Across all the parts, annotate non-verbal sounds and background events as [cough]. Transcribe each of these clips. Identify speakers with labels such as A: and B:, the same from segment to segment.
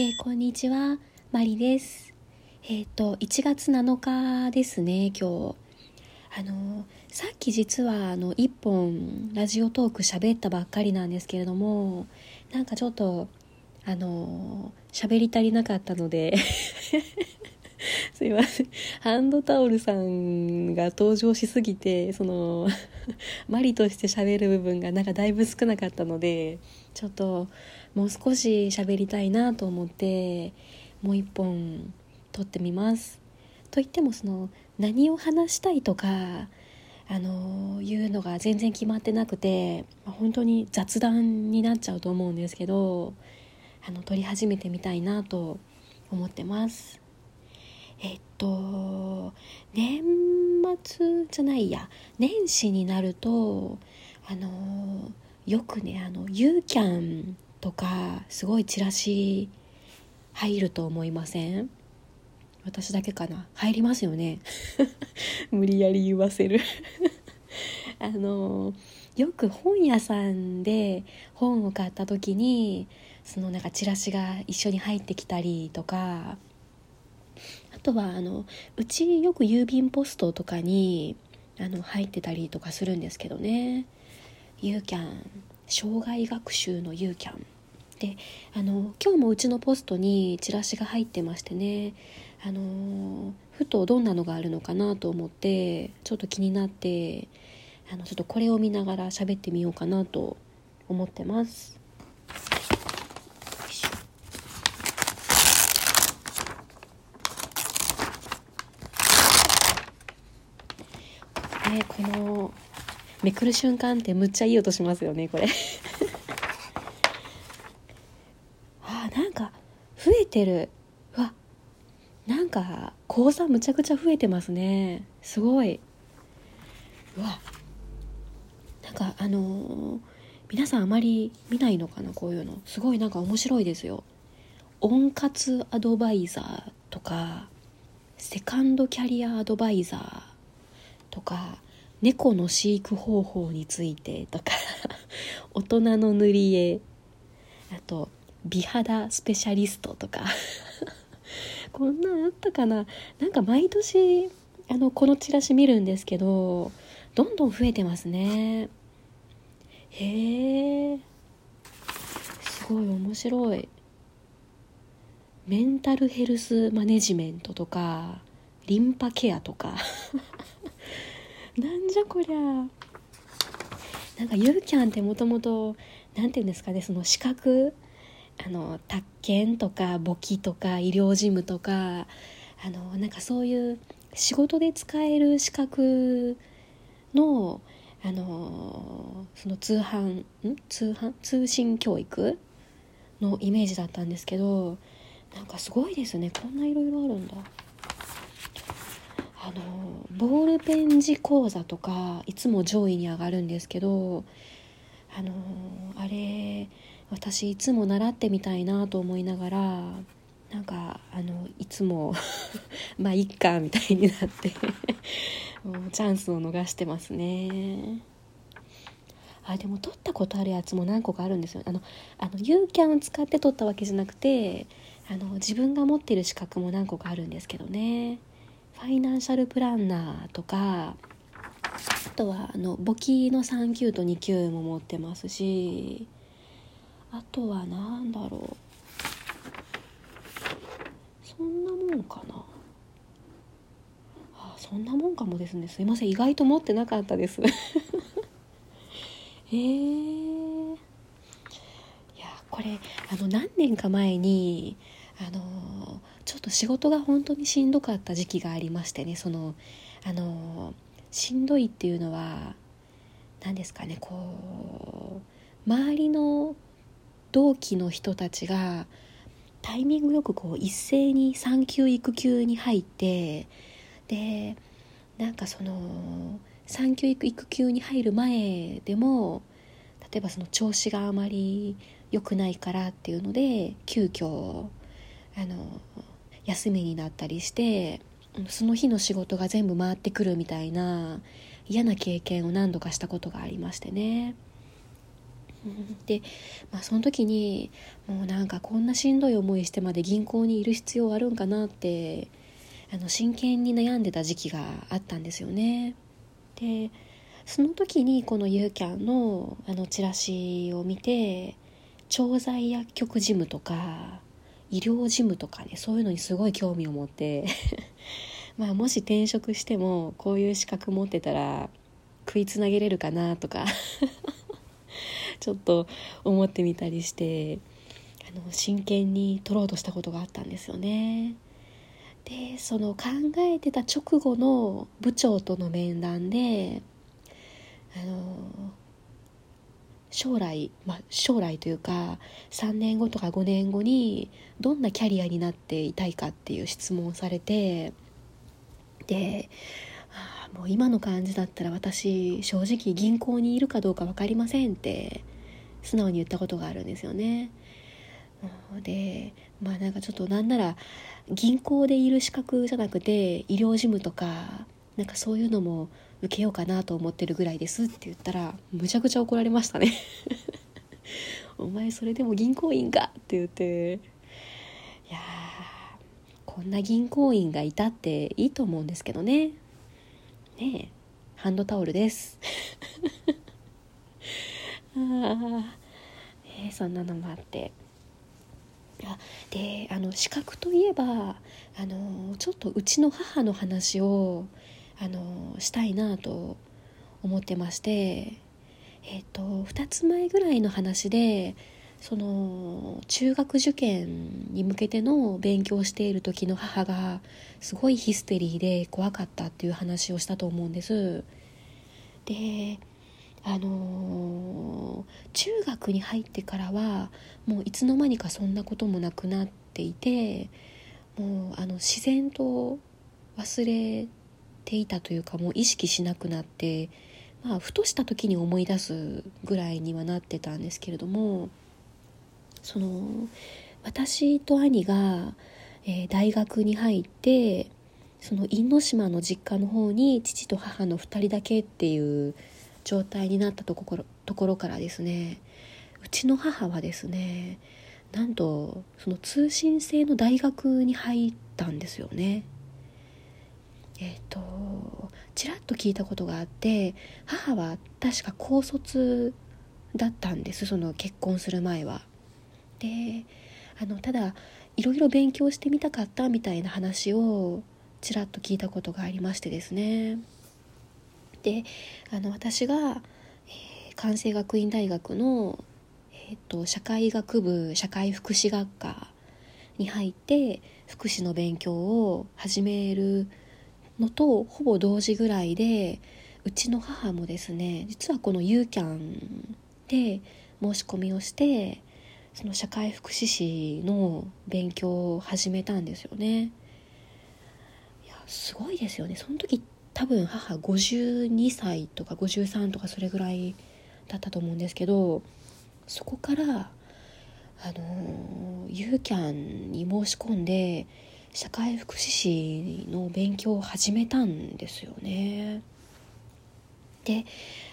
A: えー、こんにちは、マリです。えっ、ー、と、1月7日ですね、今日。あの、さっき実は、あの、1本、ラジオトーク喋ったばっかりなんですけれども、なんかちょっと、あの、喋り足りなかったので [laughs] すいません。ハンドタオルさんが登場しすぎて、その、[laughs] マリとして喋る部分がなんかだいぶ少なかったので、ちょっと、もう少し喋りたいなと思ってもう一本撮ってみます。といってもその何を話したいとかあのいうのが全然決まってなくて本当に雑談になっちゃうと思うんですけどあの撮り始めてみたいなと思ってます。えっと年末じゃないや年始になるとあのよくねあのユーキャンとかすごいチラシ入ると思いません？私だけかな？入りますよね。[laughs] 無理やり言わせる。[laughs] あのよく本屋さんで本を買った時にそのなんかチラシが一緒に入ってきたりとかあとはあのうちよく郵便ポストとかにあの入ってたりとかするんですけどね。ユーキャン障害学習のユーキャン。であの今日もうちのポストにチラシが入ってましてね。あのふとどんなのがあるのかなと思ってちょっと気になってあのちょっとこれを見ながら喋ってみようかなと思ってます。ね、このめくる瞬間ってむっちゃいい音しますよねこれ。[laughs] あなんか増えてる。わなんか講座むちゃくちゃ増えてますね。すごい。うわなんかあのー、皆さんあまり見ないのかなこういうの。すごいなんか面白いですよ。温活アドバイザーとかセカンドキャリアアドバイザーとか猫の飼育方法についてとか大人の塗り絵。あと美肌スペシャリストとか。[laughs] こんなんあったかな？なんか毎年あのこのチラシ見るんですけどどんどん増えてますね。へえ。すごい面白い。メンタルヘルスマネジメントとかリンパケアとか。なんじゃこりゃ。なんかゆるキャンってもともと何て言うんですかねその資格。あの宅建とか簿記とか医療事務とか。あのなんかそういう仕事で使える資格のあのその通販ん？通販？通信教育のイメージだったんですけどなんかすごいですね。こんないろいろあるんだ。あのボールペン字講座とかいつも上位に上がるんですけどあのあれ私いつも習ってみたいなと思いながらなんかあのいつも [laughs] まあいっかみたいになって [laughs] もうチャンスを逃してますね。あでも取ったことあるやつも何個かあるんですよ。あのあのユーキャンを使って取ったわけじゃなくてあの自分が持ってる資格も何個かあるんですけどね。ファイナンシャルプランナーとかあとはあの簿記の3級と2級も持ってますしあとは何だろう。そんなもんかな。あそんなもんかもですね。すいません。意外と持ってなかったです。[laughs] えー、いやこれあの何年か前にあのちょっと仕事が本当にしんどかった時期がありましてねそのあのしんどいっていうのは何ですかねこう周りの同期の人たちがタイミングよくこう一斉に産休育休に入ってでなんかその産休育休に入る前でも例えばその調子があまり良くないからっていうので急遽あの休みになったりしてその日の仕事が全部回ってくるみたいな嫌な経験を何度かしたことがありましてねで、まあ、その時にもうなんかこんなしんどい思いしてまで銀行にいる必要あるんかなってあの真剣に悩んでた時期があったんですよね。でその時にこのユーキャンのあのチラシを見て調剤薬局事務とか医療事務とかねそういうのにすごい興味を持って [laughs] まあもし転職してもこういう資格持ってたら食いつなげれるかなとか [laughs] ちょっと思ってみたりしてあの真剣に取ろうとしたことがあったんですよね。でその考えてた直後の部長との面談であの将来、まあ、将来というか3年後とか5年後にどんなキャリアになっていたいかっていう質問をされてでもう今の感じだったら私正直銀行にいるかどうか分かりませんって素直に言ったことがあるんですよね。でまあなんかちょっとなんなら銀行でいる資格じゃなくて医療事務とかなんかそういうのも受けようかなと思ってるぐらいですって言ったらむちゃくちゃ怒られましたね。[laughs] お前それでも銀行員かって言って。いやこんな銀行員がいたっていいと思うんですけどね。ねハンドタオルです。[laughs] ああ、えー、そんなのもあって。あであの資格といえばあのちょっとうちの母の話をあのしたいなと思ってましてえっ、ー、と2つ前ぐらいの話でその中学受験に向けての勉強している時の母がすごいヒステリーで怖かったっていう話をしたと思うんです。であの中学に入ってからはもういつの間にかそんなこともなくなっていてもうあの自然と忘れていたというかもう意識しなくなって、まあ、ふとした時に思い出すぐらいにはなってたんですけれどもその私と兄が、えー、大学に入ってその因島の実家の方に父と母の2人だけっていう状態になったところところからですねうちの母はですねなんとその通信制の大学に入ったんですよね。えっ、ー、とちらっと聞いたことがあって母は確か高卒だったんですその結婚する前は。であのただいろいろ勉強してみたかったみたいな話をちらっと聞いたことがありましてですね。であの私が、えー、関西学院大学の、えーと社会学部社会福祉学科に入って福祉の勉強を始めるのとほぼ同時ぐらいでうちの母もですね実はこのユーキャンで申し込みをしてその社会福祉士の勉強を始めたんですよね。いやすごいですよね。その時多分母52歳とか53とかそれぐらいだったと思うんですけどそこからあのユーキャンに申し込んで社会福祉士の勉強を始めたんですよね。で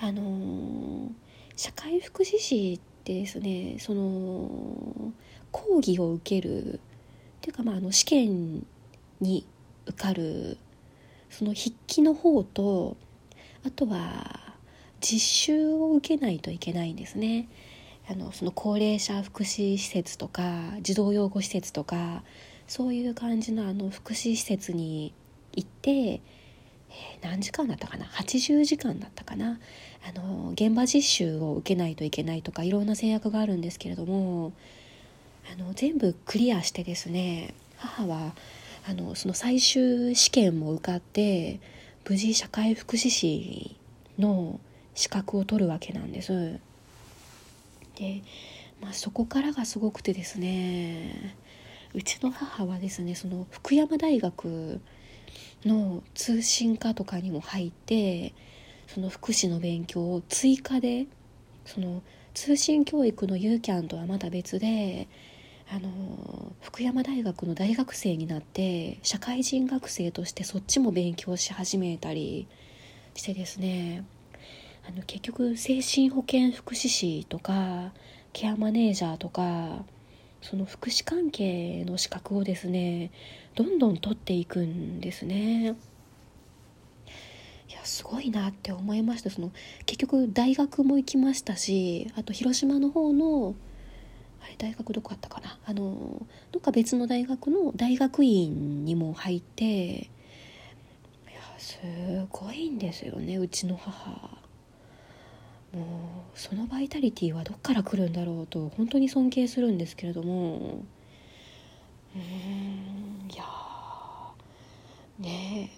A: あの社会福祉士ってですねその講義を受けるっていうかまああの試験に受かるその筆記の方とあとは実習を受けないといけないんですね。あのその高齢者福祉施設とか児童養護施設とかそういう感じのあの福祉施設に行って、えー、何時間だったかな？80時間だったかな？あの現場実習を受けないといけないとかいろんな制約があるんですけれどもあの全部クリアしてですね母はあのその最終試験も受かって無事社会福祉士の資格を取るわけなんです。で、まあ、そこからがすごくてですねうちの母はですねその福山大学の通信科とかにも入ってその福祉の勉強を追加でその通信教育のユーキャンとはまた別であの福山大学の大学生になって社会人学生としてそっちも勉強し始めたりしてですねあの結局精神保健福祉士とかケアマネージャーとかその福祉関係の資格をですねどんどん取っていくんですね。いやすごいなって思いました。その結局大学も行きましたしあと広島の方のあれ大学どこあったかな？あのどっか別の大学の大学院にも入っていやすごいんですよねうちの母。もうそのバイタリティはどっから来るんだろうと本当に尊敬するんですけれども。うんいやね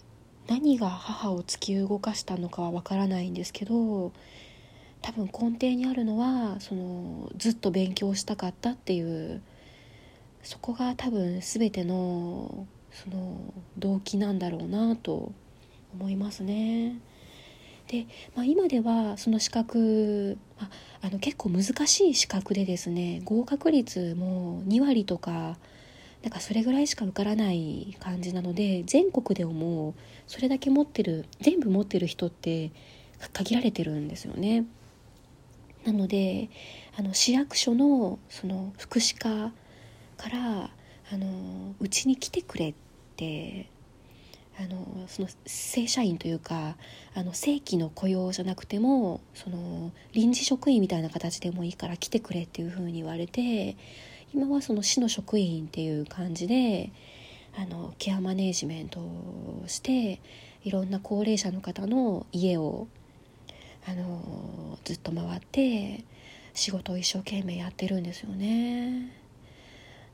A: 何が母を突き動かしたのかはわからないんですけど多分根底にあるのはそのずっと勉強したかったっていうそこが多分全てのその動機なんだろうなと思いますね。で、まあ、今ではその資格、まあ、あの結構難しい資格でですね合格率も2割とかなんかそれぐらいしか受からない感じなので全国でもそれだけ持ってる全部持ってる人って限られてるんですよね。なのであの市役所のその福祉課からうちに来てくれってあのその正社員というかあの正規の雇用じゃなくてもその臨時職員みたいな形でもいいから来てくれっていうふうに言われて今はその市の職員っていう感じであのケアマネージメントをしていろんな高齢者の方の家をあのずっと回って仕事を一生懸命やってるんですよね。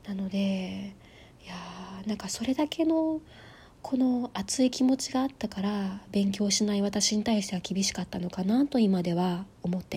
A: なのでいやなんかそれだけのこの熱い気持ちがあったから勉強しない私に対しては厳しかったのかなと今では思って